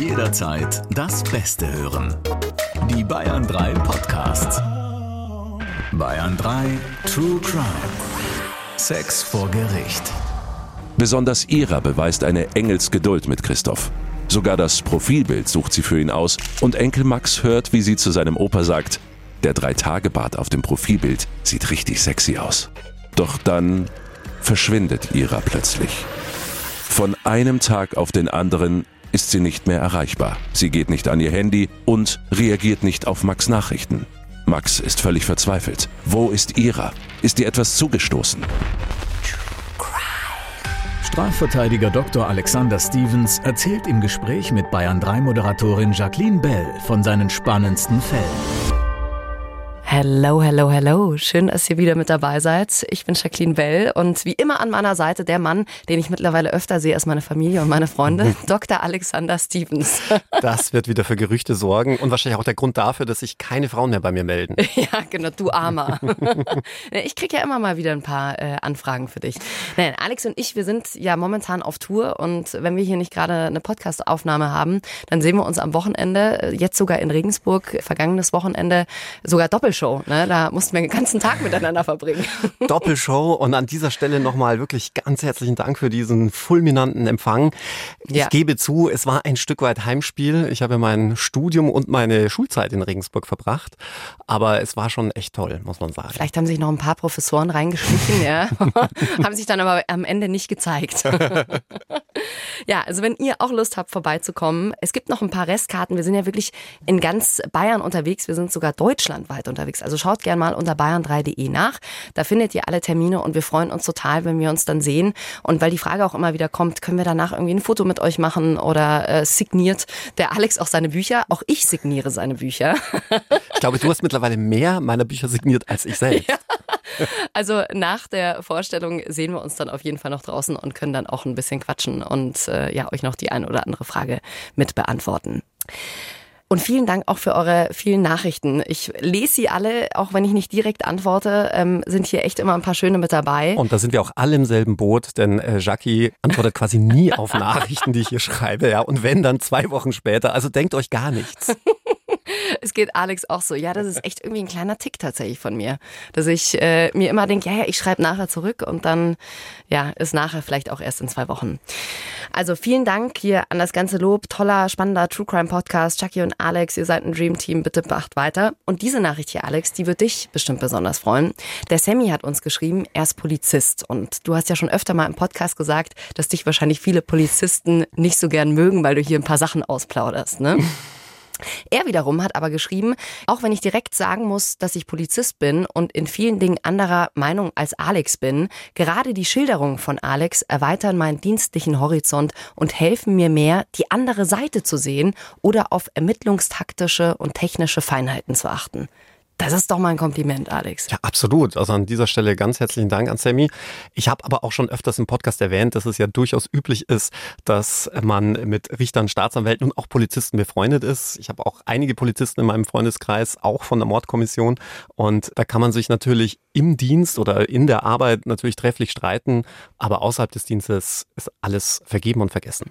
Jederzeit das Beste hören. Die Bayern 3 Podcasts. Bayern 3 True Crime. Sex vor Gericht. Besonders Ira beweist eine Engelsgeduld mit Christoph. Sogar das Profilbild sucht sie für ihn aus und Enkel Max hört, wie sie zu seinem Opa sagt, der Drei-Tage-Bart auf dem Profilbild sieht richtig sexy aus. Doch dann verschwindet Ira plötzlich. Von einem Tag auf den anderen ist sie nicht mehr erreichbar. Sie geht nicht an ihr Handy und reagiert nicht auf Max Nachrichten. Max ist völlig verzweifelt. Wo ist Ira? Ist ihr etwas zugestoßen? Strafverteidiger Dr. Alexander Stevens erzählt im Gespräch mit Bayern 3 Moderatorin Jacqueline Bell von seinen spannendsten Fällen. Hello, hello, hello. Schön, dass ihr wieder mit dabei seid. Ich bin Jacqueline Bell und wie immer an meiner Seite der Mann, den ich mittlerweile öfter sehe als meine Familie und meine Freunde, Dr. Alexander Stevens. Das wird wieder für Gerüchte sorgen und wahrscheinlich auch der Grund dafür, dass sich keine Frauen mehr bei mir melden. Ja, genau, du Armer. Ich kriege ja immer mal wieder ein paar äh, Anfragen für dich. Nein, Alex und ich, wir sind ja momentan auf Tour und wenn wir hier nicht gerade eine Podcast-Aufnahme haben, dann sehen wir uns am Wochenende, äh, jetzt sogar in Regensburg, vergangenes Wochenende, sogar doppelt Doppelshow. Ne? Da mussten wir den ganzen Tag miteinander verbringen. Doppelshow und an dieser Stelle nochmal wirklich ganz herzlichen Dank für diesen fulminanten Empfang. Ja. Ich gebe zu, es war ein Stück weit Heimspiel. Ich habe mein Studium und meine Schulzeit in Regensburg verbracht, aber es war schon echt toll, muss man sagen. Vielleicht haben sich noch ein paar Professoren reingeschlichen, ja. haben sich dann aber am Ende nicht gezeigt. ja, also wenn ihr auch Lust habt, vorbeizukommen, es gibt noch ein paar Restkarten. Wir sind ja wirklich in ganz Bayern unterwegs. Wir sind sogar deutschlandweit unterwegs. Also schaut gerne mal unter bayern3.de nach. Da findet ihr alle Termine und wir freuen uns total, wenn wir uns dann sehen. Und weil die Frage auch immer wieder kommt, können wir danach irgendwie ein Foto mit euch machen oder äh, signiert der Alex auch seine Bücher? Auch ich signiere seine Bücher. Ich glaube, du hast mittlerweile mehr meiner Bücher signiert als ich selbst. Ja. Also nach der Vorstellung sehen wir uns dann auf jeden Fall noch draußen und können dann auch ein bisschen quatschen und äh, ja euch noch die eine oder andere Frage mit beantworten. Und vielen Dank auch für eure vielen Nachrichten. Ich lese sie alle, auch wenn ich nicht direkt antworte, ähm, sind hier echt immer ein paar schöne mit dabei. Und da sind wir auch alle im selben Boot, denn äh, Jackie antwortet quasi nie auf Nachrichten, die ich hier schreibe. Ja, und wenn dann zwei Wochen später. Also denkt euch gar nichts. es geht Alex auch so. Ja, das ist echt irgendwie ein kleiner Tick tatsächlich von mir. Dass ich äh, mir immer denke, ja, ja, ich schreibe nachher zurück und dann, ja, ist nachher vielleicht auch erst in zwei Wochen. Also vielen Dank hier an das ganze Lob. Toller, spannender True Crime Podcast. Chucky und Alex, ihr seid ein Dream Team. Bitte beacht weiter. Und diese Nachricht hier, Alex, die wird dich bestimmt besonders freuen. Der Sammy hat uns geschrieben, er ist Polizist. Und du hast ja schon öfter mal im Podcast gesagt, dass dich wahrscheinlich viele Polizisten nicht so gern mögen, weil du hier ein paar Sachen ausplauderst, ne? Er wiederum hat aber geschrieben, auch wenn ich direkt sagen muss, dass ich Polizist bin und in vielen Dingen anderer Meinung als Alex bin, gerade die Schilderungen von Alex erweitern meinen dienstlichen Horizont und helfen mir mehr, die andere Seite zu sehen oder auf ermittlungstaktische und technische Feinheiten zu achten. Das ist doch mal ein Kompliment, Alex. Ja, absolut. Also an dieser Stelle ganz herzlichen Dank an Sammy. Ich habe aber auch schon öfters im Podcast erwähnt, dass es ja durchaus üblich ist, dass man mit Richtern, Staatsanwälten und auch Polizisten befreundet ist. Ich habe auch einige Polizisten in meinem Freundeskreis, auch von der Mordkommission. Und da kann man sich natürlich im Dienst oder in der Arbeit natürlich trefflich streiten, aber außerhalb des Dienstes ist alles vergeben und vergessen.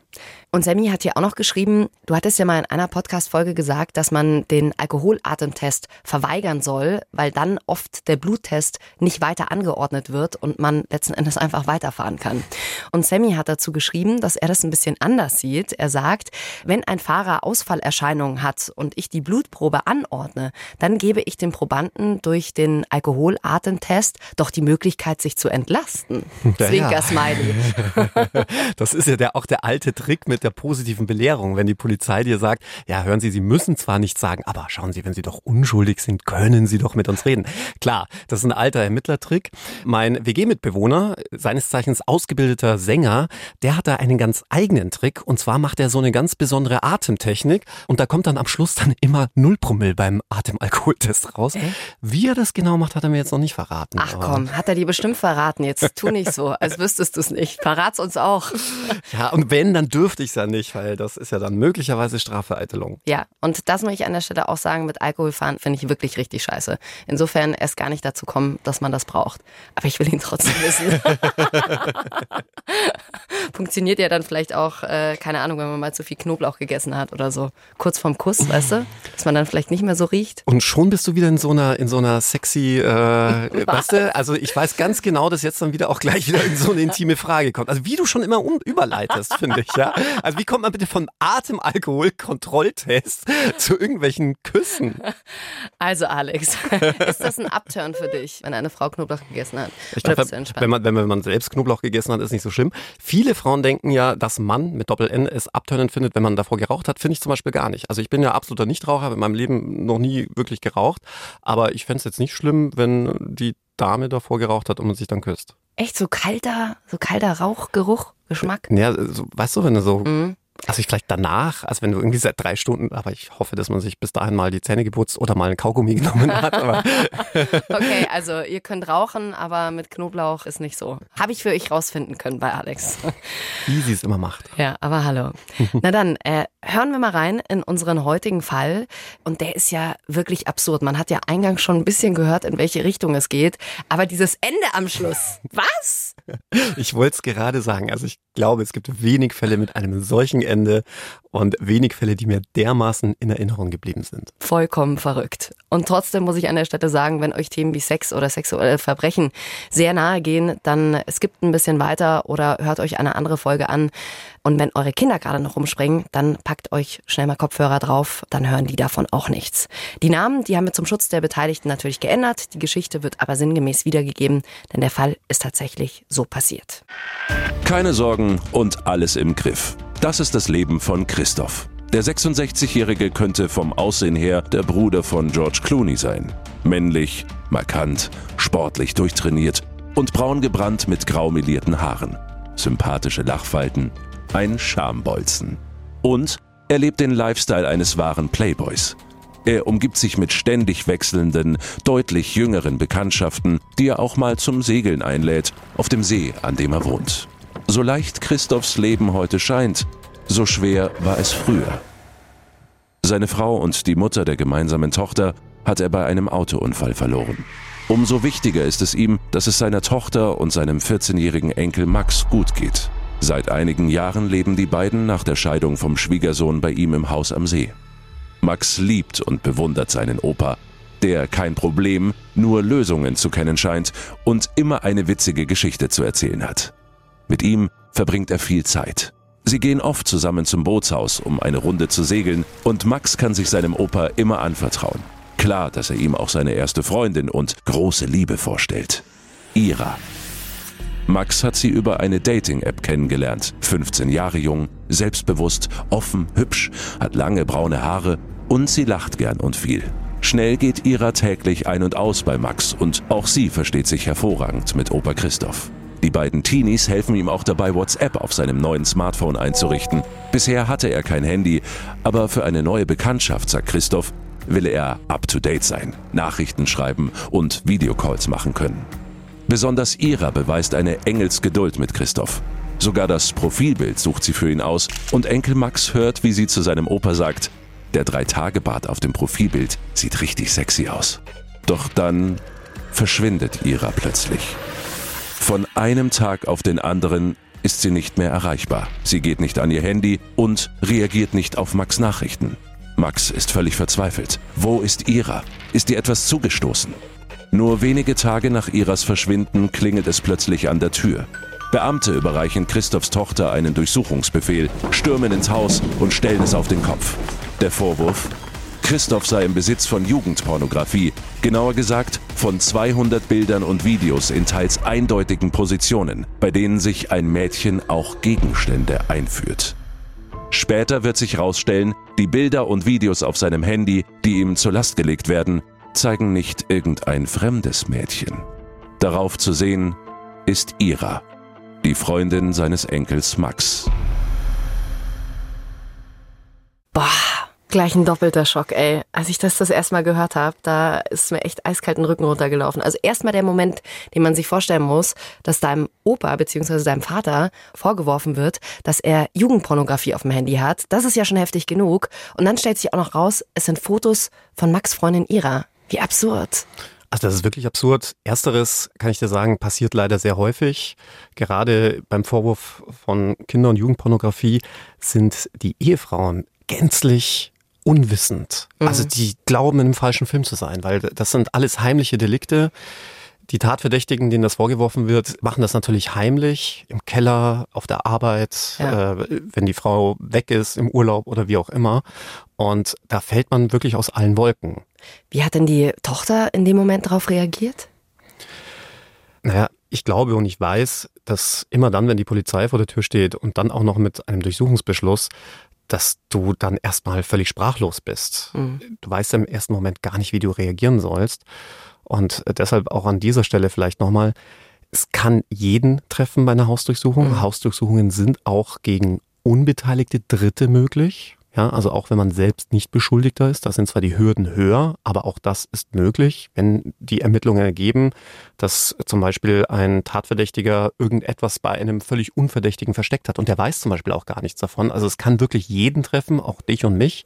Und Sammy hat hier auch noch geschrieben, du hattest ja mal in einer Podcast-Folge gesagt, dass man den Alkoholatemtest verweigern werden soll, weil dann oft der Bluttest nicht weiter angeordnet wird und man letzten Endes einfach weiterfahren kann. Und Sammy hat dazu geschrieben, dass er das ein bisschen anders sieht. Er sagt, wenn ein Fahrer Ausfallerscheinungen hat und ich die Blutprobe anordne, dann gebe ich dem Probanden durch den Alkoholatemtest doch die Möglichkeit, sich zu entlasten. Ja, Zwinker-Smiley. Das ist ja der, auch der alte Trick mit der positiven Belehrung. Wenn die Polizei dir sagt, ja, hören Sie, Sie müssen zwar nichts sagen, aber schauen Sie, wenn Sie doch unschuldig sind, können können Sie doch mit uns reden. Klar, das ist ein alter Ermittlertrick. Mein WG-Mitbewohner, seines Zeichens ausgebildeter Sänger, der hat da einen ganz eigenen Trick. Und zwar macht er so eine ganz besondere Atemtechnik. Und da kommt dann am Schluss dann immer null Promille beim Atemalkoholtest raus. Äh? Wie er das genau macht, hat er mir jetzt noch nicht verraten. Ach komm, hat er dir bestimmt verraten. Jetzt tu nicht so, als wüsstest du es nicht. Verrat's uns auch. Ja, und wenn, dann dürfte ich es ja nicht, weil das ist ja dann möglicherweise Strafvereitelung. Ja, und das muss ich an der Stelle auch sagen, mit Alkoholfahren finde ich wirklich richtig richtig scheiße. Insofern erst gar nicht dazu kommen, dass man das braucht. Aber ich will ihn trotzdem wissen. Funktioniert ja dann vielleicht auch, äh, keine Ahnung, wenn man mal zu viel Knoblauch gegessen hat oder so. Kurz vorm Kuss, weißt du? Dass man dann vielleicht nicht mehr so riecht. Und schon bist du wieder in so einer, in so einer sexy, äh, weißt du? Also ich weiß ganz genau, dass jetzt dann wieder auch gleich wieder in so eine intime Frage kommt. Also wie du schon immer um, überleitest, finde ich, ja. Also wie kommt man bitte von Atemalkohol-Kontrolltest zu irgendwelchen Küssen? Also Alex, ist das ein Upturn für dich, wenn eine Frau Knoblauch gegessen hat? Ich glaube, wenn man, wenn man selbst Knoblauch gegessen hat, ist nicht so schlimm. Viele Frauen denken ja, dass Mann mit Doppel-N es abturnend findet, wenn man davor geraucht hat. Finde ich zum Beispiel gar nicht. Also ich bin ja absoluter Nichtraucher, habe in meinem Leben noch nie wirklich geraucht. Aber ich fände es jetzt nicht schlimm, wenn die Dame davor geraucht hat und man sich dann küsst. Echt so kalter, so kalter Rauchgeruch, Geschmack? Ja, so, weißt du, wenn du so mhm. Also ich vielleicht danach, also wenn du irgendwie seit drei Stunden, aber ich hoffe, dass man sich bis dahin mal die Zähne geputzt oder mal ein Kaugummi genommen hat. okay, also ihr könnt rauchen, aber mit Knoblauch ist nicht so. Habe ich für euch rausfinden können bei Alex. Wie sie es immer macht. Ja, aber hallo. Na dann, äh, hören wir mal rein in unseren heutigen Fall. Und der ist ja wirklich absurd. Man hat ja eingangs schon ein bisschen gehört, in welche Richtung es geht. Aber dieses Ende am Schluss, was? Ich wollte es gerade sagen. Also ich glaube, es gibt wenig Fälle mit einem solchen Ende und wenig Fälle, die mir dermaßen in Erinnerung geblieben sind. Vollkommen verrückt. Und trotzdem muss ich an der Stelle sagen, wenn euch Themen wie Sex oder sexuelle Verbrechen sehr nahe gehen, dann skippt ein bisschen weiter oder hört euch eine andere Folge an. Und wenn eure Kinder gerade noch rumspringen, dann packt euch schnell mal Kopfhörer drauf, dann hören die davon auch nichts. Die Namen, die haben wir zum Schutz der Beteiligten natürlich geändert. Die Geschichte wird aber sinngemäß wiedergegeben, denn der Fall ist tatsächlich so passiert. Keine Sorgen und alles im Griff. Das ist das Leben von Christoph. Der 66-Jährige könnte vom Aussehen her der Bruder von George Clooney sein. Männlich, markant, sportlich durchtrainiert und braun gebrannt mit grau melierten Haaren. Sympathische Lachfalten, ein Schambolzen. Und er lebt den Lifestyle eines wahren Playboys. Er umgibt sich mit ständig wechselnden, deutlich jüngeren Bekanntschaften, die er auch mal zum Segeln einlädt, auf dem See, an dem er wohnt. So leicht Christophs Leben heute scheint, so schwer war es früher. Seine Frau und die Mutter der gemeinsamen Tochter hat er bei einem Autounfall verloren. Umso wichtiger ist es ihm, dass es seiner Tochter und seinem 14-jährigen Enkel Max gut geht. Seit einigen Jahren leben die beiden nach der Scheidung vom Schwiegersohn bei ihm im Haus am See. Max liebt und bewundert seinen Opa, der kein Problem, nur Lösungen zu kennen scheint und immer eine witzige Geschichte zu erzählen hat. Mit ihm verbringt er viel Zeit. Sie gehen oft zusammen zum Bootshaus, um eine Runde zu segeln, und Max kann sich seinem Opa immer anvertrauen. Klar, dass er ihm auch seine erste Freundin und große Liebe vorstellt. Ira. Max hat sie über eine Dating-App kennengelernt. 15 Jahre jung, selbstbewusst, offen, hübsch, hat lange braune Haare und sie lacht gern und viel. Schnell geht Ira täglich ein und aus bei Max und auch sie versteht sich hervorragend mit Opa Christoph. Die beiden Teenies helfen ihm auch dabei, WhatsApp auf seinem neuen Smartphone einzurichten. Bisher hatte er kein Handy, aber für eine neue Bekanntschaft, sagt Christoph, will er up-to-date sein, Nachrichten schreiben und Videocalls machen können. Besonders Ira beweist eine Engelsgeduld mit Christoph. Sogar das Profilbild sucht sie für ihn aus und Enkel Max hört, wie sie zu seinem Opa sagt, der Drei-Tage-Bart auf dem Profilbild sieht richtig sexy aus. Doch dann verschwindet Ira plötzlich. Von einem Tag auf den anderen ist sie nicht mehr erreichbar. Sie geht nicht an ihr Handy und reagiert nicht auf Max Nachrichten. Max ist völlig verzweifelt. Wo ist Ira? Ist ihr etwas zugestoßen? Nur wenige Tage nach Iras Verschwinden klingelt es plötzlich an der Tür. Beamte überreichen Christophs Tochter einen Durchsuchungsbefehl, stürmen ins Haus und stellen es auf den Kopf. Der Vorwurf? Christoph sei im Besitz von Jugendpornografie, genauer gesagt von 200 Bildern und Videos in teils eindeutigen Positionen, bei denen sich ein Mädchen auch Gegenstände einführt. Später wird sich herausstellen, die Bilder und Videos auf seinem Handy, die ihm zur Last gelegt werden, zeigen nicht irgendein fremdes Mädchen. Darauf zu sehen ist Ira, die Freundin seines Enkels Max. Boah. Gleich ein doppelter Schock, ey. Als ich das das erste Mal gehört habe, da ist mir echt eiskalt den Rücken runtergelaufen. Also erstmal der Moment, den man sich vorstellen muss, dass deinem Opa bzw. deinem Vater vorgeworfen wird, dass er Jugendpornografie auf dem Handy hat. Das ist ja schon heftig genug. Und dann stellt sich auch noch raus, es sind Fotos von Max Freundin Ira. Wie absurd. Also das ist wirklich absurd. Ersteres, kann ich dir sagen, passiert leider sehr häufig. Gerade beim Vorwurf von Kinder- und Jugendpornografie sind die Ehefrauen gänzlich unwissend. Mhm. Also die glauben, in einem falschen Film zu sein, weil das sind alles heimliche Delikte. Die Tatverdächtigen, denen das vorgeworfen wird, machen das natürlich heimlich, im Keller, auf der Arbeit, ja. äh, wenn die Frau weg ist, im Urlaub oder wie auch immer. Und da fällt man wirklich aus allen Wolken. Wie hat denn die Tochter in dem Moment darauf reagiert? Naja, ich glaube und ich weiß, dass immer dann, wenn die Polizei vor der Tür steht und dann auch noch mit einem Durchsuchungsbeschluss, dass du dann erstmal völlig sprachlos bist. Mhm. Du weißt im ersten Moment gar nicht, wie du reagieren sollst. Und deshalb auch an dieser Stelle vielleicht nochmal, es kann jeden treffen bei einer Hausdurchsuchung. Mhm. Hausdurchsuchungen sind auch gegen unbeteiligte Dritte möglich. Ja, also auch wenn man selbst nicht Beschuldigter ist, da sind zwar die Hürden höher, aber auch das ist möglich, wenn die Ermittlungen ergeben, dass zum Beispiel ein Tatverdächtiger irgendetwas bei einem völlig Unverdächtigen versteckt hat und der weiß zum Beispiel auch gar nichts davon. Also es kann wirklich jeden treffen, auch dich und mich.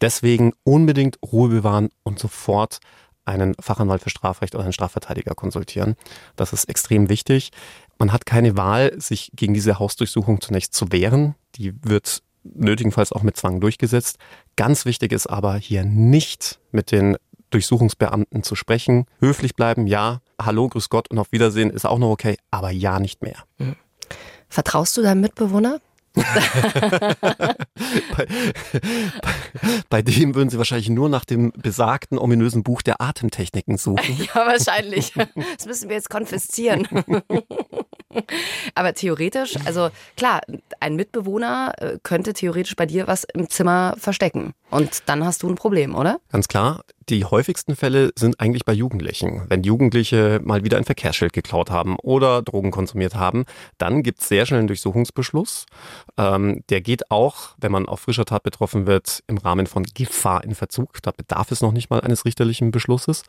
Deswegen unbedingt Ruhe bewahren und sofort einen Fachanwalt für Strafrecht oder einen Strafverteidiger konsultieren. Das ist extrem wichtig. Man hat keine Wahl, sich gegen diese Hausdurchsuchung zunächst zu wehren. Die wird nötigenfalls auch mit Zwang durchgesetzt. Ganz wichtig ist aber hier nicht mit den Durchsuchungsbeamten zu sprechen. Höflich bleiben, ja. Hallo, grüß Gott und auf Wiedersehen ist auch noch okay, aber ja nicht mehr. Mhm. Vertraust du deinem Mitbewohner? bei, bei, bei, dem würden Sie wahrscheinlich nur nach dem besagten ominösen Buch der Atemtechniken suchen. Ja, wahrscheinlich. Das müssen wir jetzt konfiszieren. Aber theoretisch, also klar, ein Mitbewohner äh, könnte theoretisch bei dir was im Zimmer verstecken. Und dann hast du ein Problem, oder? Ganz klar. Die häufigsten Fälle sind eigentlich bei Jugendlichen. Wenn Jugendliche mal wieder ein Verkehrsschild geklaut haben oder Drogen konsumiert haben, dann gibt es sehr schnell einen Durchsuchungsbeschluss. Ähm, der geht auch, wenn man auf frischer Tat betroffen wird, im Rahmen von Gefahr in Verzug. Da bedarf es noch nicht mal eines richterlichen Beschlusses.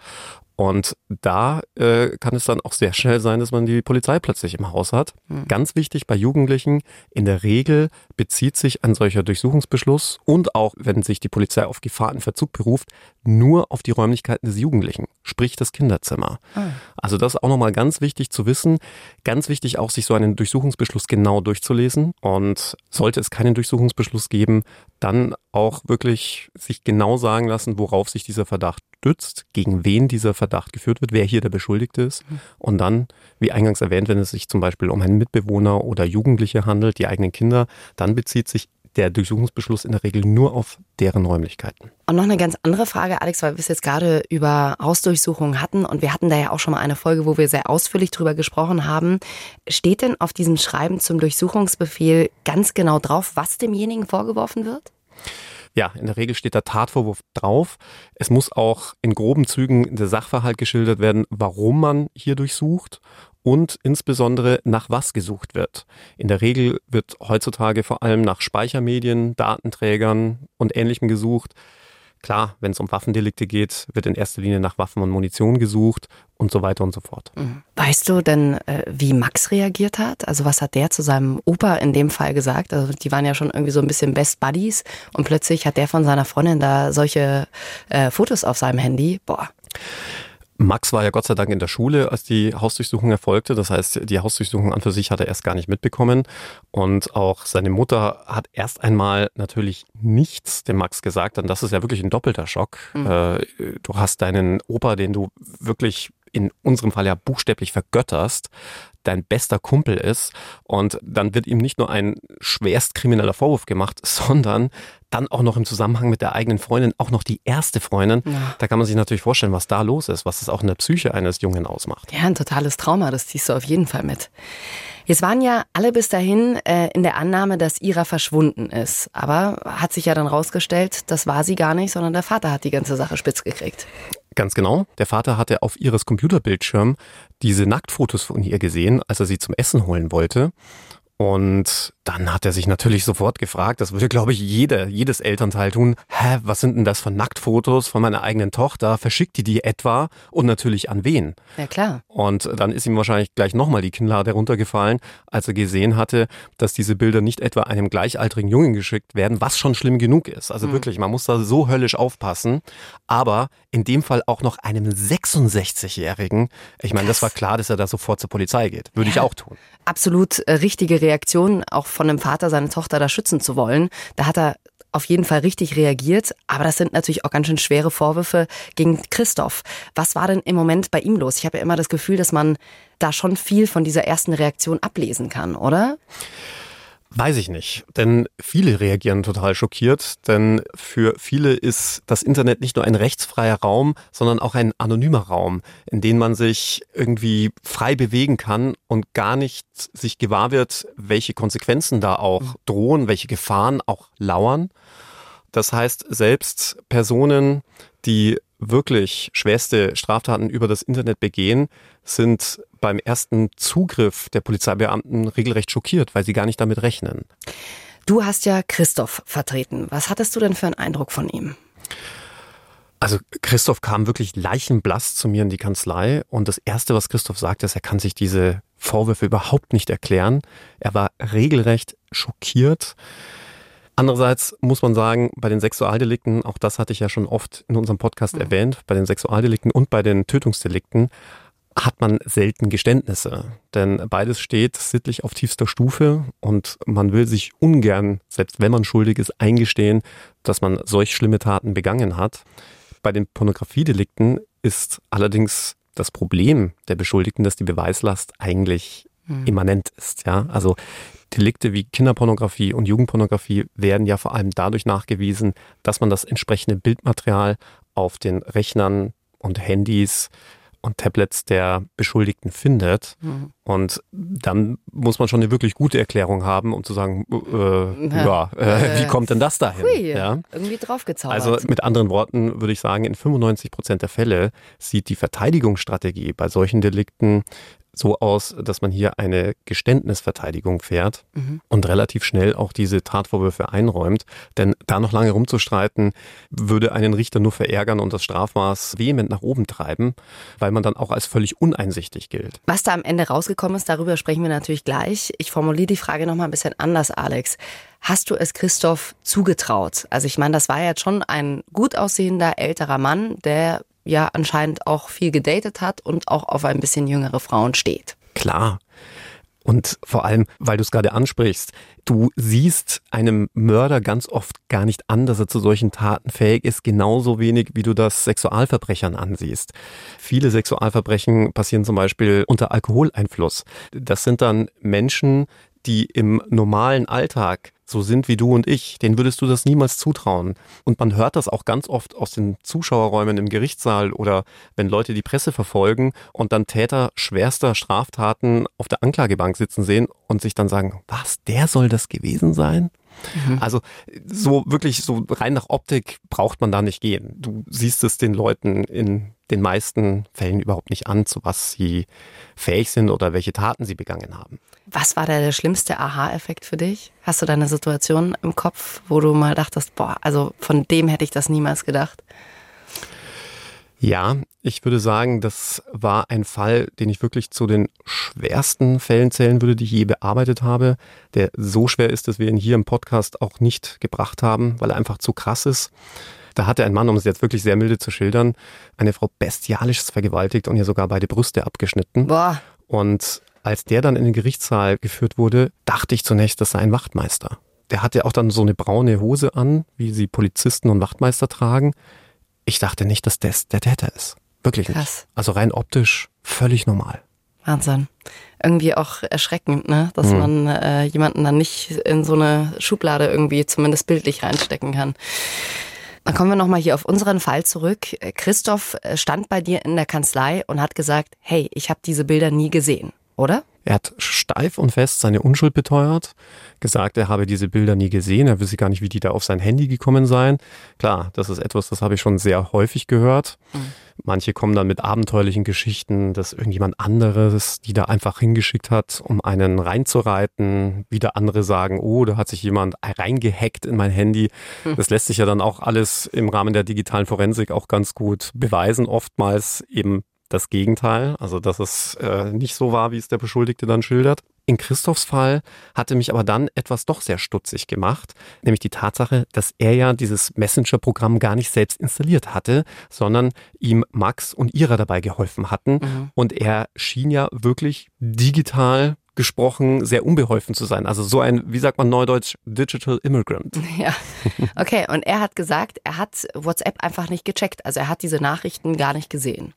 Und da äh, kann es dann auch sehr schnell sein, dass man die Polizei plötzlich im Haus hat. Mhm. Ganz wichtig bei Jugendlichen, in der Regel bezieht sich ein solcher Durchsuchungsbeschluss und auch wenn sich die Polizei auf Gefahr in Verzug beruft, nur auf die Räumlichkeiten des Jugendlichen, sprich das Kinderzimmer. Mhm. Also das ist auch nochmal ganz wichtig zu wissen. Ganz wichtig auch, sich so einen Durchsuchungsbeschluss genau durchzulesen. Und sollte es keinen Durchsuchungsbeschluss geben, dann auch wirklich sich genau sagen lassen, worauf sich dieser Verdacht stützt, gegen wen dieser Verdacht geführt wird, wer hier der Beschuldigte ist. Mhm. Und dann, wie eingangs erwähnt, wenn es sich zum Beispiel um einen Mitbewohner oder Jugendliche handelt, die eigenen Kinder, dann bezieht sich der Durchsuchungsbeschluss in der Regel nur auf deren Räumlichkeiten. Und noch eine ganz andere Frage, Alex, weil wir es jetzt gerade über Hausdurchsuchungen hatten und wir hatten da ja auch schon mal eine Folge, wo wir sehr ausführlich drüber gesprochen haben. Steht denn auf diesem Schreiben zum Durchsuchungsbefehl ganz genau drauf, was demjenigen vorgeworfen wird? Ja, in der Regel steht der Tatvorwurf drauf. Es muss auch in groben Zügen der Sachverhalt geschildert werden, warum man hier durchsucht und insbesondere nach was gesucht wird. In der Regel wird heutzutage vor allem nach Speichermedien, Datenträgern und Ähnlichem gesucht. Klar, wenn es um Waffendelikte geht, wird in erster Linie nach Waffen und Munition gesucht und so weiter und so fort. Mhm. Weißt du denn, äh, wie Max reagiert hat? Also was hat der zu seinem Opa in dem Fall gesagt? Also die waren ja schon irgendwie so ein bisschen Best Buddies und plötzlich hat der von seiner Freundin da solche äh, Fotos auf seinem Handy. Boah. Max war ja Gott sei Dank in der Schule, als die Hausdurchsuchung erfolgte. Das heißt, die Hausdurchsuchung an für sich hat er erst gar nicht mitbekommen. Und auch seine Mutter hat erst einmal natürlich nichts dem Max gesagt. Und das ist ja wirklich ein doppelter Schock. Mhm. Äh, du hast deinen Opa, den du wirklich in unserem Fall ja buchstäblich vergötterst, dein bester Kumpel ist und dann wird ihm nicht nur ein schwerst krimineller Vorwurf gemacht, sondern dann auch noch im Zusammenhang mit der eigenen Freundin, auch noch die erste Freundin. Ja. Da kann man sich natürlich vorstellen, was da los ist, was es auch in der Psyche eines Jungen ausmacht. Ja, ein totales Trauma, das ziehst du auf jeden Fall mit. Jetzt waren ja alle bis dahin äh, in der Annahme, dass Ira verschwunden ist. Aber hat sich ja dann rausgestellt, das war sie gar nicht, sondern der Vater hat die ganze Sache spitz gekriegt. Ganz genau. Der Vater hatte auf ihres Computerbildschirm diese Nacktfotos von ihr gesehen, als er sie zum Essen holen wollte. Und dann hat er sich natürlich sofort gefragt, das würde, glaube ich, jeder, jedes Elternteil tun, hä, was sind denn das für Nacktfotos von meiner eigenen Tochter? Verschickt die die etwa? Und natürlich an wen? Ja, klar. Und dann ist ihm wahrscheinlich gleich nochmal die Kinnlade runtergefallen, als er gesehen hatte, dass diese Bilder nicht etwa einem gleichaltrigen Jungen geschickt werden, was schon schlimm genug ist. Also mhm. wirklich, man muss da so höllisch aufpassen. Aber in dem Fall auch noch einem 66-Jährigen. Ich meine, das war klar, dass er da sofort zur Polizei geht. Würde ja, ich auch tun. Absolut äh, richtige Reaktion, auch von einem Vater seine Tochter da schützen zu wollen. Da hat er auf jeden Fall richtig reagiert, aber das sind natürlich auch ganz schön schwere Vorwürfe gegen Christoph. Was war denn im Moment bei ihm los? Ich habe ja immer das Gefühl, dass man da schon viel von dieser ersten Reaktion ablesen kann, oder? Weiß ich nicht, denn viele reagieren total schockiert, denn für viele ist das Internet nicht nur ein rechtsfreier Raum, sondern auch ein anonymer Raum, in dem man sich irgendwie frei bewegen kann und gar nicht sich gewahr wird, welche Konsequenzen da auch mhm. drohen, welche Gefahren auch lauern. Das heißt, selbst Personen, die wirklich schwerste Straftaten über das Internet begehen, sind beim ersten Zugriff der Polizeibeamten regelrecht schockiert, weil sie gar nicht damit rechnen. Du hast ja Christoph vertreten. Was hattest du denn für einen Eindruck von ihm? Also Christoph kam wirklich leichenblass zu mir in die Kanzlei und das Erste, was Christoph sagte, ist, er kann sich diese Vorwürfe überhaupt nicht erklären. Er war regelrecht schockiert. Andererseits muss man sagen, bei den Sexualdelikten, auch das hatte ich ja schon oft in unserem Podcast mhm. erwähnt, bei den Sexualdelikten und bei den Tötungsdelikten hat man selten Geständnisse. Denn beides steht sittlich auf tiefster Stufe und man will sich ungern, selbst wenn man schuldig ist, eingestehen, dass man solch schlimme Taten begangen hat. Bei den Pornografiedelikten ist allerdings das Problem der Beschuldigten, dass die Beweislast eigentlich hm. immanent ist. Ja, also Delikte wie Kinderpornografie und Jugendpornografie werden ja vor allem dadurch nachgewiesen, dass man das entsprechende Bildmaterial auf den Rechnern und Handys und Tablets der Beschuldigten findet. Mhm. Und dann muss man schon eine wirklich gute Erklärung haben, um zu sagen, äh, ja, äh, wie kommt denn das dahin? Hui, ja? Irgendwie draufgezaubert. Also mit anderen Worten würde ich sagen, in 95 Prozent der Fälle sieht die Verteidigungsstrategie bei solchen Delikten so aus, dass man hier eine Geständnisverteidigung fährt mhm. und relativ schnell auch diese Tatvorwürfe einräumt. Denn da noch lange rumzustreiten, würde einen Richter nur verärgern und das Strafmaß vehement nach oben treiben, weil man dann auch als völlig uneinsichtig gilt. Was da am Ende rausgekommen ist, darüber sprechen wir natürlich gleich. Ich formuliere die Frage nochmal ein bisschen anders, Alex. Hast du es Christoph zugetraut? Also ich meine, das war jetzt schon ein gut aussehender älterer Mann, der ja anscheinend auch viel gedatet hat und auch auf ein bisschen jüngere Frauen steht. Klar. Und vor allem, weil du es gerade ansprichst, du siehst einem Mörder ganz oft gar nicht an, dass er zu solchen Taten fähig ist, genauso wenig wie du das Sexualverbrechern ansiehst. Viele Sexualverbrechen passieren zum Beispiel unter Alkoholeinfluss. Das sind dann Menschen, die im normalen Alltag so sind wie du und ich, denen würdest du das niemals zutrauen. Und man hört das auch ganz oft aus den Zuschauerräumen im Gerichtssaal oder wenn Leute die Presse verfolgen und dann Täter schwerster Straftaten auf der Anklagebank sitzen sehen und sich dann sagen, was, der soll das gewesen sein? Mhm. Also so wirklich so rein nach Optik braucht man da nicht gehen. Du siehst es den Leuten in den meisten Fällen überhaupt nicht an, zu was sie fähig sind oder welche Taten sie begangen haben. Was war da der schlimmste Aha-Effekt für dich? Hast du da eine Situation im Kopf, wo du mal dachtest, boah, also von dem hätte ich das niemals gedacht? Ja, ich würde sagen, das war ein Fall, den ich wirklich zu den schwersten Fällen zählen würde, die ich je bearbeitet habe, der so schwer ist, dass wir ihn hier im Podcast auch nicht gebracht haben, weil er einfach zu krass ist. Da hatte ein Mann, um es jetzt wirklich sehr milde zu schildern, eine Frau bestialisch vergewaltigt und ihr sogar beide Brüste abgeschnitten. Boah. Und als der dann in den Gerichtssaal geführt wurde, dachte ich zunächst, das sei ein Wachtmeister. Der hatte auch dann so eine braune Hose an, wie sie Polizisten und Wachtmeister tragen. Ich dachte nicht, dass das der Täter ist. Wirklich Krass. nicht. Also rein optisch völlig normal. Wahnsinn. Irgendwie auch erschreckend, ne? dass mhm. man äh, jemanden dann nicht in so eine Schublade irgendwie zumindest bildlich reinstecken kann. Dann kommen wir nochmal hier auf unseren Fall zurück. Christoph äh, stand bei dir in der Kanzlei und hat gesagt, hey, ich habe diese Bilder nie gesehen oder? Er hat steif und fest seine Unschuld beteuert, gesagt, er habe diese Bilder nie gesehen, er wisse gar nicht, wie die da auf sein Handy gekommen seien. Klar, das ist etwas, das habe ich schon sehr häufig gehört. Mhm. Manche kommen dann mit abenteuerlichen Geschichten, dass irgendjemand anderes die da einfach hingeschickt hat, um einen reinzureiten. Wieder andere sagen, oh, da hat sich jemand reingehackt in mein Handy. Hm. Das lässt sich ja dann auch alles im Rahmen der digitalen Forensik auch ganz gut beweisen. Oftmals eben das Gegenteil, also dass es äh, nicht so war, wie es der Beschuldigte dann schildert. In Christophs Fall hatte mich aber dann etwas doch sehr stutzig gemacht, nämlich die Tatsache, dass er ja dieses Messenger-Programm gar nicht selbst installiert hatte, sondern ihm Max und Ira dabei geholfen hatten. Mhm. Und er schien ja wirklich digital gesprochen sehr unbeholfen zu sein. Also so ein, wie sagt man neudeutsch, Digital Immigrant. Ja, okay. Und er hat gesagt, er hat WhatsApp einfach nicht gecheckt. Also er hat diese Nachrichten gar nicht gesehen.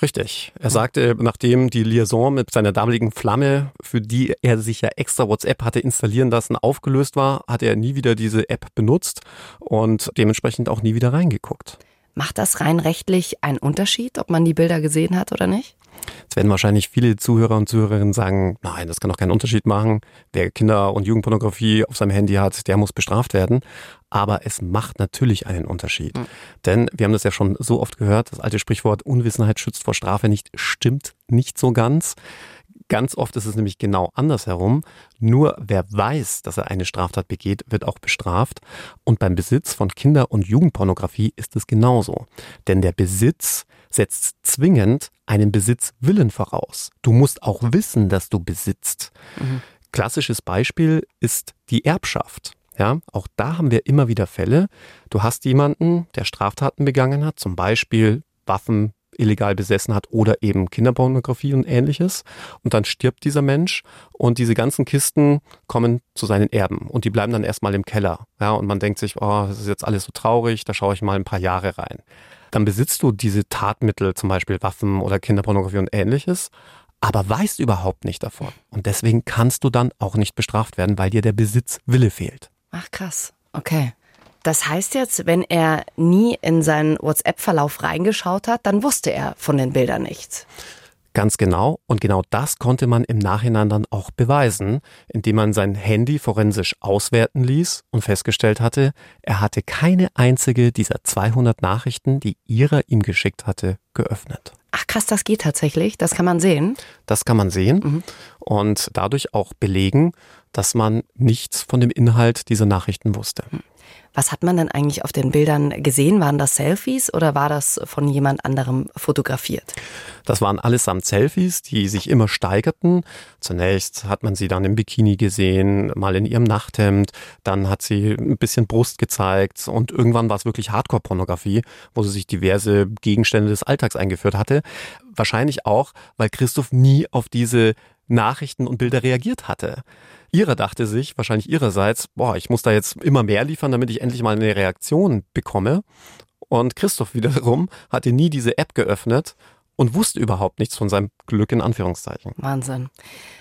Richtig. Er sagte, nachdem die Liaison mit seiner damaligen Flamme, für die er sich ja extra WhatsApp hatte installieren lassen, aufgelöst war, hat er nie wieder diese App benutzt und dementsprechend auch nie wieder reingeguckt. Macht das rein rechtlich einen Unterschied, ob man die Bilder gesehen hat oder nicht? Jetzt werden wahrscheinlich viele Zuhörer und Zuhörerinnen sagen, nein, das kann doch keinen Unterschied machen. Wer Kinder- und Jugendpornografie auf seinem Handy hat, der muss bestraft werden. Aber es macht natürlich einen Unterschied. Mhm. Denn wir haben das ja schon so oft gehört, das alte Sprichwort Unwissenheit schützt vor Strafe nicht, stimmt nicht so ganz. Ganz oft ist es nämlich genau andersherum. Nur wer weiß, dass er eine Straftat begeht, wird auch bestraft. Und beim Besitz von Kinder- und Jugendpornografie ist es genauso. Denn der Besitz setzt zwingend einen Besitzwillen voraus. Du musst auch wissen, dass du besitzt. Mhm. Klassisches Beispiel ist die Erbschaft. Ja, auch da haben wir immer wieder Fälle. Du hast jemanden, der Straftaten begangen hat, zum Beispiel Waffen illegal besessen hat oder eben Kinderpornografie und ähnliches. Und dann stirbt dieser Mensch und diese ganzen Kisten kommen zu seinen Erben und die bleiben dann erstmal im Keller. Ja, und man denkt sich, oh, das ist jetzt alles so traurig, da schaue ich mal ein paar Jahre rein. Dann besitzt du diese Tatmittel, zum Beispiel Waffen oder Kinderpornografie und ähnliches, aber weißt überhaupt nicht davon. Und deswegen kannst du dann auch nicht bestraft werden, weil dir der Besitzwille fehlt. Ach krass, okay. Das heißt jetzt, wenn er nie in seinen WhatsApp-Verlauf reingeschaut hat, dann wusste er von den Bildern nichts. Ganz genau. Und genau das konnte man im Nachhinein dann auch beweisen, indem man sein Handy forensisch auswerten ließ und festgestellt hatte, er hatte keine einzige dieser 200 Nachrichten, die Ira ihm geschickt hatte, geöffnet. Ach krass, das geht tatsächlich. Das kann man sehen. Das kann man sehen mhm. und dadurch auch belegen, dass man nichts von dem Inhalt dieser Nachrichten wusste. Mhm. Was hat man denn eigentlich auf den Bildern gesehen? Waren das Selfies oder war das von jemand anderem fotografiert? Das waren allesamt Selfies, die sich immer steigerten. Zunächst hat man sie dann im Bikini gesehen, mal in ihrem Nachthemd, dann hat sie ein bisschen Brust gezeigt und irgendwann war es wirklich Hardcore-Pornografie, wo sie sich diverse Gegenstände des Alltags eingeführt hatte. Wahrscheinlich auch, weil Christoph nie auf diese Nachrichten und Bilder reagiert hatte. Ihre dachte sich, wahrscheinlich ihrerseits, boah, ich muss da jetzt immer mehr liefern, damit ich endlich mal eine Reaktion bekomme. Und Christoph wiederum hatte nie diese App geöffnet und wusste überhaupt nichts von seinem Glück in Anführungszeichen. Wahnsinn.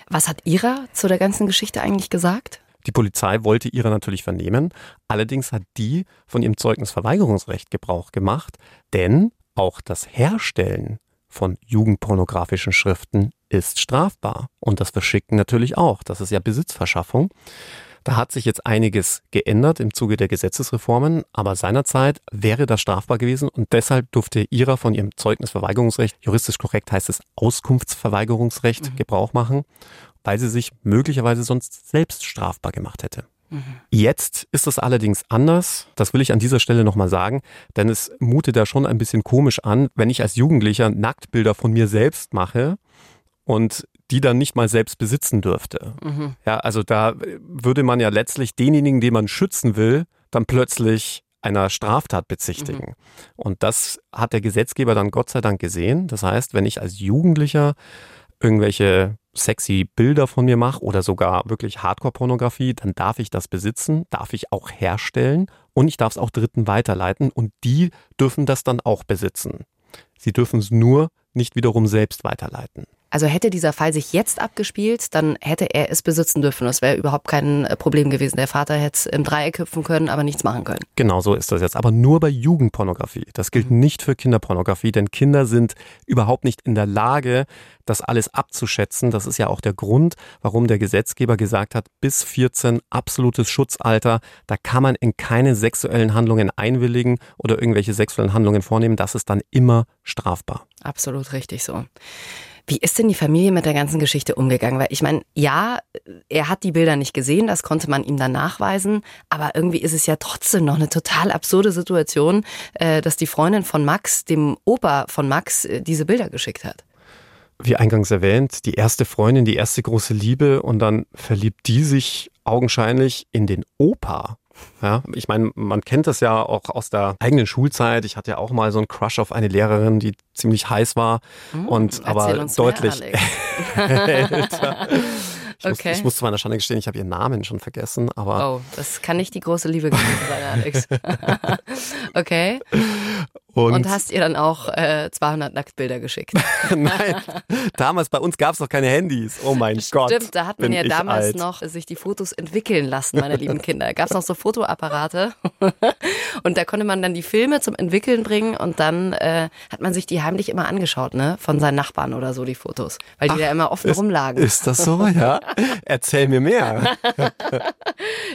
Was hat Ira zu der ganzen Geschichte eigentlich gesagt? Die Polizei wollte Ira natürlich vernehmen, allerdings hat die von ihrem Zeugnisverweigerungsrecht Gebrauch gemacht, denn auch das Herstellen von jugendpornografischen Schriften ist strafbar. Und das Verschicken natürlich auch. Das ist ja Besitzverschaffung. Da hat sich jetzt einiges geändert im Zuge der Gesetzesreformen, aber seinerzeit wäre das strafbar gewesen und deshalb durfte Ira von ihrem Zeugnisverweigerungsrecht, juristisch korrekt heißt es Auskunftsverweigerungsrecht, mhm. Gebrauch machen, weil sie sich möglicherweise sonst selbst strafbar gemacht hätte. Mhm. Jetzt ist es allerdings anders. Das will ich an dieser Stelle nochmal sagen, denn es mutet da schon ein bisschen komisch an, wenn ich als Jugendlicher Nacktbilder von mir selbst mache und die dann nicht mal selbst besitzen dürfte. Mhm. Ja, also da würde man ja letztlich denjenigen, den man schützen will, dann plötzlich einer Straftat bezichtigen. Mhm. Und das hat der Gesetzgeber dann Gott sei Dank gesehen. Das heißt, wenn ich als Jugendlicher irgendwelche sexy Bilder von mir mache oder sogar wirklich Hardcore-Pornografie, dann darf ich das besitzen, darf ich auch herstellen und ich darf es auch Dritten weiterleiten und die dürfen das dann auch besitzen. Sie dürfen es nur nicht wiederum selbst weiterleiten. Also hätte dieser Fall sich jetzt abgespielt, dann hätte er es besitzen dürfen. Das wäre überhaupt kein äh, Problem gewesen. Der Vater hätte im Dreieck hüpfen können, aber nichts machen können. Genau so ist das jetzt. Aber nur bei Jugendpornografie. Das gilt mhm. nicht für Kinderpornografie, denn Kinder sind überhaupt nicht in der Lage, das alles abzuschätzen. Das ist ja auch der Grund, warum der Gesetzgeber gesagt hat, bis 14 absolutes Schutzalter. Da kann man in keine sexuellen Handlungen einwilligen oder irgendwelche sexuellen Handlungen vornehmen. Das ist dann immer strafbar. Absolut richtig so. Wie ist denn die Familie mit der ganzen Geschichte umgegangen? Weil ich meine, ja, er hat die Bilder nicht gesehen, das konnte man ihm dann nachweisen, aber irgendwie ist es ja trotzdem noch eine total absurde Situation, äh, dass die Freundin von Max dem Opa von Max äh, diese Bilder geschickt hat. Wie eingangs erwähnt, die erste Freundin, die erste große Liebe und dann verliebt die sich augenscheinlich in den Opa ja, ich meine, man kennt das ja auch aus der eigenen Schulzeit. Ich hatte ja auch mal so einen Crush auf eine Lehrerin, die ziemlich heiß war mm, und aber deutlich älter. Ich, okay. muss, ich muss zu meiner Schande gestehen, ich habe ihren Namen schon vergessen, aber. Oh, das kann nicht die große Liebe gewesen sein, Alex. okay. Und, und, hast ihr dann auch äh, 200 Nacktbilder geschickt? Nein, damals bei uns gab es noch keine Handys. Oh mein Stimmt, Gott. Stimmt, da hat man ja damals alt. noch sich die Fotos entwickeln lassen, meine lieben Kinder. Gab es noch so Fotoapparate und da konnte man dann die Filme zum Entwickeln bringen und dann äh, hat man sich die heimlich immer angeschaut, ne, von seinen Nachbarn oder so die Fotos, weil die Ach, da immer offen ist, rumlagen. Ist das so? Ja. Erzähl mir mehr.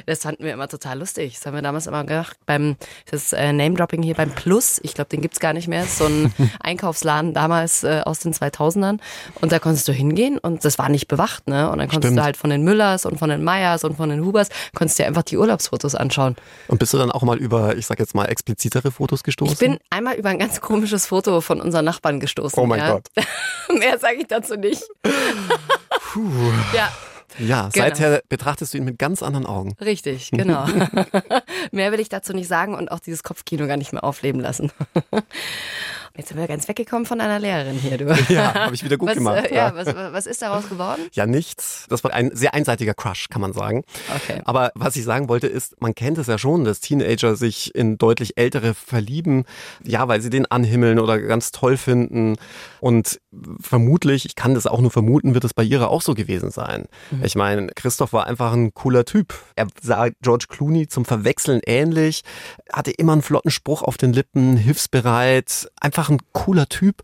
das fanden wir immer total lustig. Das haben wir damals immer gemacht beim das äh, Name Dropping hier beim Plus. Ich glaube den gibt es gar nicht mehr. So ein Einkaufsladen damals äh, aus den 2000ern. Und da konntest du hingehen und das war nicht bewacht. ne? Und dann konntest Stimmt. du halt von den Müllers und von den Meyers und von den Hubers, konntest dir einfach die Urlaubsfotos anschauen. Und bist du dann auch mal über, ich sag jetzt mal, explizitere Fotos gestoßen? Ich bin einmal über ein ganz komisches Foto von unseren Nachbarn gestoßen. Oh mein ja. Gott. Mehr sage ich dazu nicht. Puh. Ja, ja, genau. seither betrachtest du ihn mit ganz anderen Augen. Richtig, genau. mehr will ich dazu nicht sagen und auch dieses Kopfkino gar nicht mehr aufleben lassen. Jetzt sind wir ganz weggekommen von einer Lehrerin hier, du. Ja, habe ich wieder gut was, gemacht. Äh, ja, was, was ist daraus geworden? Ja, nichts. Das war ein sehr einseitiger Crush, kann man sagen. Okay. Aber was ich sagen wollte ist, man kennt es ja schon, dass Teenager sich in deutlich ältere verlieben, ja, weil sie den anhimmeln oder ganz toll finden. Und vermutlich, ich kann das auch nur vermuten, wird es bei ihrer auch so gewesen sein. Mhm. Ich meine, Christoph war einfach ein cooler Typ. Er sah George Clooney zum Verwechseln ähnlich, hatte immer einen flotten Spruch auf den Lippen, hilfsbereit, einfach ein cooler Typ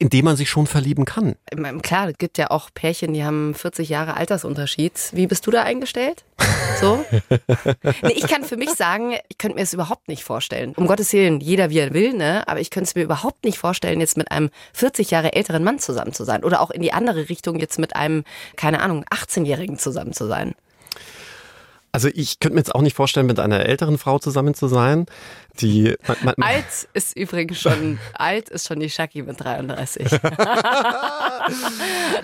in dem man sich schon verlieben kann. Klar, es gibt ja auch Pärchen, die haben 40 Jahre Altersunterschied. Wie bist du da eingestellt? So? nee, ich kann für mich sagen, ich könnte mir es überhaupt nicht vorstellen. Um Gottes Willen, jeder wie er will, ne? Aber ich könnte es mir überhaupt nicht vorstellen, jetzt mit einem 40 Jahre älteren Mann zusammen zu sein. Oder auch in die andere Richtung, jetzt mit einem, keine Ahnung, 18-Jährigen zusammen zu sein. Also ich könnte mir jetzt auch nicht vorstellen, mit einer älteren Frau zusammen zu sein. Die man, man, alt ist übrigens schon alt ist schon die Shaki mit 33.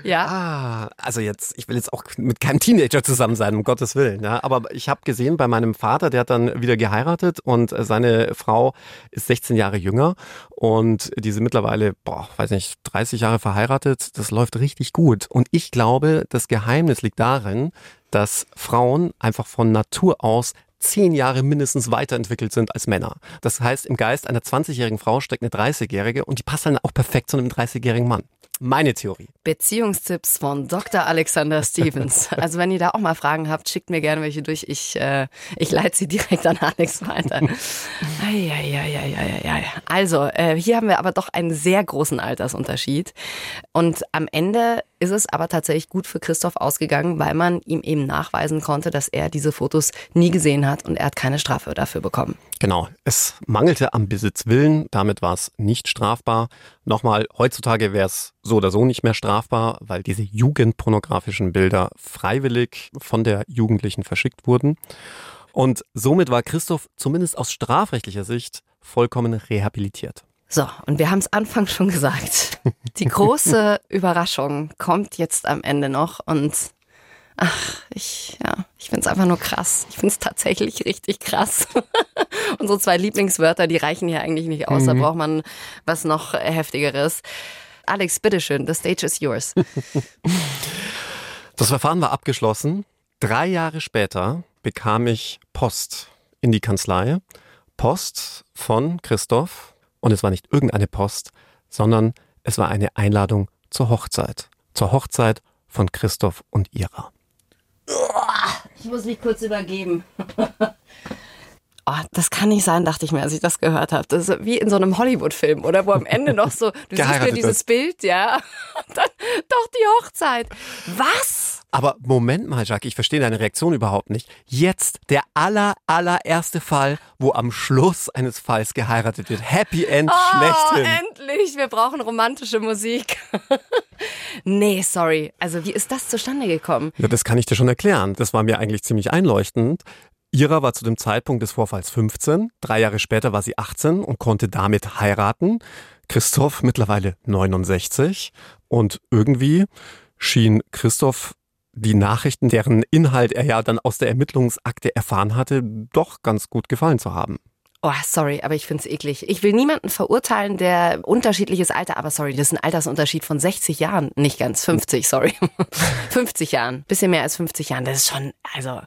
ja. Ah, also jetzt, ich will jetzt auch mit keinem Teenager zusammen sein, um Gottes Willen. Ja, aber ich habe gesehen bei meinem Vater, der hat dann wieder geheiratet und seine Frau ist 16 Jahre jünger und die sind mittlerweile, boah, weiß nicht, 30 Jahre verheiratet. Das läuft richtig gut. Und ich glaube, das Geheimnis liegt darin, dass Frauen einfach von Natur aus zehn Jahre mindestens weiterentwickelt sind als Männer. Das heißt, im Geist einer 20-jährigen Frau steckt eine 30-jährige und die passt dann auch perfekt zu einem 30-jährigen Mann. Meine Theorie. Beziehungstipps von Dr. Alexander Stevens. Also wenn ihr da auch mal Fragen habt, schickt mir gerne welche durch. Ich, äh, ich leite sie direkt an Alex weiter. Also, äh, hier haben wir aber doch einen sehr großen Altersunterschied. Und am Ende ist es aber tatsächlich gut für Christoph ausgegangen, weil man ihm eben nachweisen konnte, dass er diese Fotos nie gesehen hat und er hat keine Strafe dafür bekommen. Genau, es mangelte am Besitzwillen, damit war es nicht strafbar. Nochmal, heutzutage wäre es so oder so nicht mehr strafbar, weil diese jugendpornografischen Bilder freiwillig von der Jugendlichen verschickt wurden. Und somit war Christoph zumindest aus strafrechtlicher Sicht vollkommen rehabilitiert. So, und wir haben es Anfang schon gesagt. Die große Überraschung kommt jetzt am Ende noch und ach, ich, ja, ich finde es einfach nur krass. Ich finde es tatsächlich richtig krass. Unsere zwei Lieblingswörter, die reichen hier eigentlich nicht aus. Mhm. Da braucht man was noch heftigeres. Alex, bitteschön, the stage is yours. Das Verfahren war abgeschlossen. Drei Jahre später bekam ich Post in die Kanzlei. Post von Christoph und es war nicht irgendeine Post, sondern es war eine Einladung zur Hochzeit. zur Hochzeit von Christoph und Ira. Ich muss mich kurz übergeben. Oh, das kann nicht sein, dachte ich mir, als ich das gehört habe. Das ist wie in so einem Hollywood-Film, oder? Wo am Ende noch so, du siehst nur dieses wird. Bild, ja, und dann doch die Hochzeit. Was? Aber Moment mal, Jacques, ich verstehe deine Reaktion überhaupt nicht. Jetzt der aller, allererste Fall, wo am Schluss eines Falls geheiratet wird. Happy End oh, schlechthin. endlich, wir brauchen romantische Musik. nee, sorry. Also wie ist das zustande gekommen? Ja, das kann ich dir schon erklären. Das war mir eigentlich ziemlich einleuchtend. Ira war zu dem Zeitpunkt des Vorfalls 15, drei Jahre später war sie 18 und konnte damit heiraten. Christoph mittlerweile 69 und irgendwie schien Christoph die Nachrichten, deren Inhalt er ja dann aus der Ermittlungsakte erfahren hatte, doch ganz gut gefallen zu haben. Oh, sorry, aber ich find's eklig. Ich will niemanden verurteilen, der unterschiedliches Alter, aber sorry, das ist ein Altersunterschied von 60 Jahren. Nicht ganz, 50, sorry. 50 Jahren. Bisschen mehr als 50 Jahren. Das ist schon, also,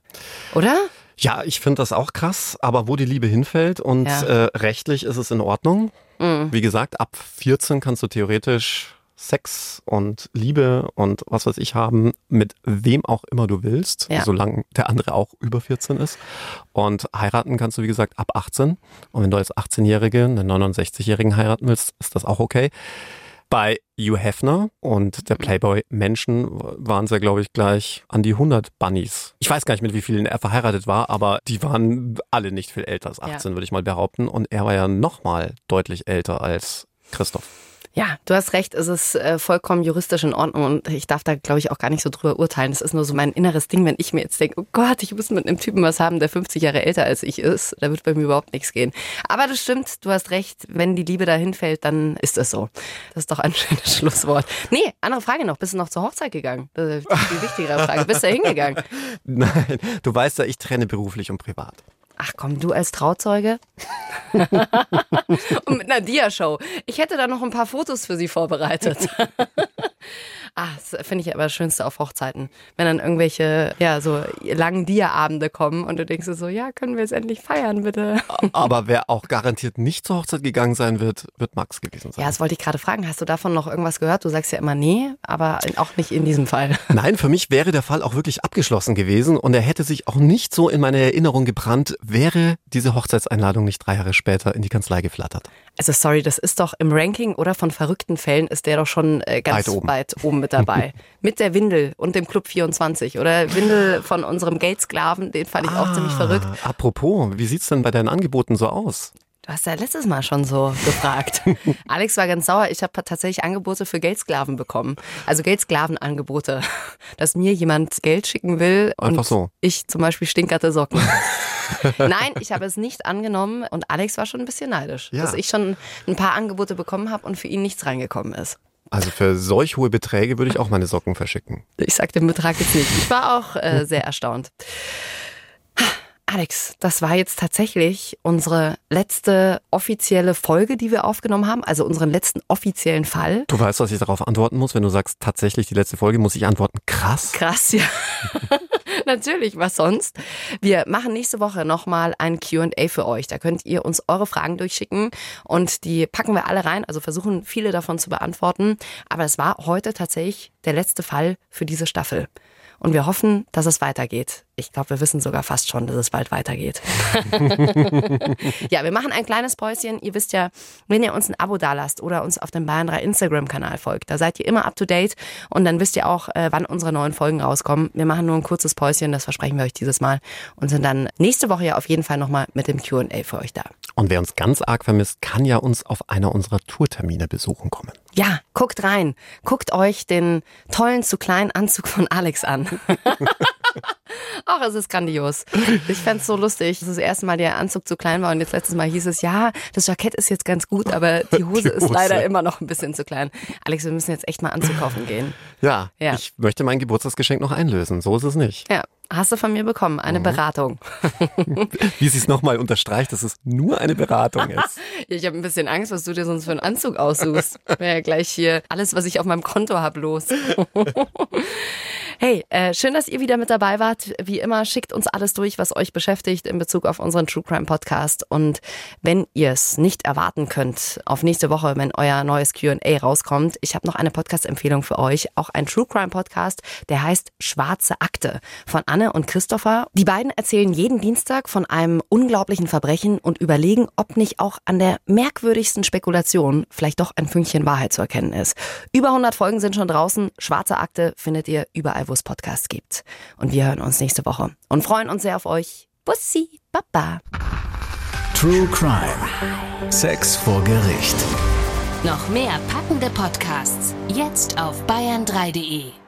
oder? Ja, ich finde das auch krass, aber wo die Liebe hinfällt und ja. äh, rechtlich ist es in Ordnung. Mhm. Wie gesagt, ab 14 kannst du theoretisch Sex und Liebe und was weiß ich haben, mit wem auch immer du willst, ja. solange der andere auch über 14 ist. Und heiraten kannst du, wie gesagt, ab 18. Und wenn du als 18-Jährige einen 69-Jährigen heiraten willst, ist das auch okay. Bei Hugh Hefner und der Playboy Menschen waren es ja, glaube ich, gleich an die 100 Bunnies. Ich weiß gar nicht, mit wie vielen er verheiratet war, aber die waren alle nicht viel älter als 18, ja. würde ich mal behaupten. Und er war ja nochmal deutlich älter als Christoph. Ja, du hast recht, es ist äh, vollkommen juristisch in Ordnung und ich darf da, glaube ich, auch gar nicht so drüber urteilen. Es ist nur so mein inneres Ding, wenn ich mir jetzt denke, oh Gott, ich muss mit einem Typen was haben, der 50 Jahre älter als ich ist, da wird bei mir überhaupt nichts gehen. Aber das stimmt, du hast recht, wenn die Liebe dahin fällt, dann ist das so. Das ist doch ein schönes Schlusswort. Nee, andere Frage noch, bist du noch zur Hochzeit gegangen? Das ist die wichtigere Frage. Bist du da hingegangen? Nein, du weißt ja, ich trenne beruflich und privat. Ach komm, du als Trauzeuge? und mit einer Dia-Show. Ich hätte da noch ein paar Fotos für Sie vorbereitet. Ah, das finde ich aber das Schönste auf Hochzeiten. Wenn dann irgendwelche, ja, so langen Dia-Abende kommen und du denkst so, ja, können wir jetzt endlich feiern, bitte. Aber wer auch garantiert nicht zur Hochzeit gegangen sein wird, wird Max gewesen sein. Ja, das wollte ich gerade fragen. Hast du davon noch irgendwas gehört? Du sagst ja immer nee, aber auch nicht in diesem Fall. Nein, für mich wäre der Fall auch wirklich abgeschlossen gewesen und er hätte sich auch nicht so in meine Erinnerung gebrannt, wäre diese Hochzeitseinladung nicht drei Jahre später in die Kanzlei geflattert. Also sorry, das ist doch im Ranking oder von verrückten Fällen ist der doch schon äh, ganz weit oben. weit oben mit dabei. mit der Windel und dem Club 24 oder Windel von unserem Geldsklaven, den fand ich ah, auch ziemlich verrückt. Apropos, wie sieht's denn bei deinen Angeboten so aus? Du hast ja letztes Mal schon so gefragt. Alex war ganz sauer. Ich habe tatsächlich Angebote für Geldsklaven bekommen. Also Geldsklavenangebote. Dass mir jemand Geld schicken will Einfach und so. ich zum Beispiel stinkerte Socken. Nein, ich habe es nicht angenommen und Alex war schon ein bisschen neidisch, ja. dass ich schon ein paar Angebote bekommen habe und für ihn nichts reingekommen ist. Also für solch hohe Beträge würde ich auch meine Socken verschicken. Ich sag den Betrag jetzt nicht. Ich war auch äh, sehr erstaunt. Alex, das war jetzt tatsächlich unsere letzte offizielle Folge, die wir aufgenommen haben, also unseren letzten offiziellen Fall. Du weißt, was ich darauf antworten muss, wenn du sagst, tatsächlich die letzte Folge, muss ich antworten, krass. Krass, ja. Natürlich, was sonst? Wir machen nächste Woche nochmal ein QA für euch. Da könnt ihr uns eure Fragen durchschicken und die packen wir alle rein, also versuchen viele davon zu beantworten. Aber es war heute tatsächlich der letzte Fall für diese Staffel. Und wir hoffen, dass es weitergeht. Ich glaube, wir wissen sogar fast schon, dass es bald weitergeht. ja, wir machen ein kleines Päuschen. Ihr wisst ja, wenn ihr uns ein Abo dalasst oder uns auf dem Bayern 3 Instagram-Kanal folgt, da seid ihr immer up to date und dann wisst ihr auch, äh, wann unsere neuen Folgen rauskommen. Wir machen nur ein kurzes Päuschen, das versprechen wir euch dieses Mal und sind dann nächste Woche ja auf jeden Fall nochmal mit dem QA für euch da. Und wer uns ganz arg vermisst, kann ja uns auf einer unserer Tourtermine besuchen kommen. Ja, guckt rein. Guckt euch den tollen zu kleinen Anzug von Alex an. Ach, es ist grandios. Ich fände so lustig, dass das erste Mal der Anzug zu klein war und jetzt letztes Mal hieß es, ja, das Jackett ist jetzt ganz gut, aber die Hose, die Hose. ist leider immer noch ein bisschen zu klein. Alex, wir müssen jetzt echt mal Anzug kaufen gehen. Ja, ja, ich möchte mein Geburtstagsgeschenk noch einlösen. So ist es nicht. Ja, Hast du von mir bekommen, eine mhm. Beratung. Wie sie es nochmal unterstreicht, dass es nur eine Beratung ist. ich habe ein bisschen Angst, was du dir sonst für einen Anzug aussuchst. Wäre ja gleich hier alles, was ich auf meinem Konto habe, los. Hey, äh, schön, dass ihr wieder mit dabei wart. Wie immer, schickt uns alles durch, was euch beschäftigt in Bezug auf unseren True Crime Podcast. Und wenn ihr es nicht erwarten könnt, auf nächste Woche, wenn euer neues QA rauskommt, ich habe noch eine Podcast-Empfehlung für euch. Auch ein True Crime Podcast, der heißt Schwarze Akte von Anne und Christopher. Die beiden erzählen jeden Dienstag von einem unglaublichen Verbrechen und überlegen, ob nicht auch an der merkwürdigsten Spekulation vielleicht doch ein Fünkchen Wahrheit zu erkennen ist. Über 100 Folgen sind schon draußen. Schwarze Akte findet ihr überall, wo es Podcasts gibt. Und wir hören uns nächste Woche und freuen uns sehr auf euch. Bussi, Baba. True Crime. Sex vor Gericht. Noch mehr packende Podcasts jetzt auf bayern3.de.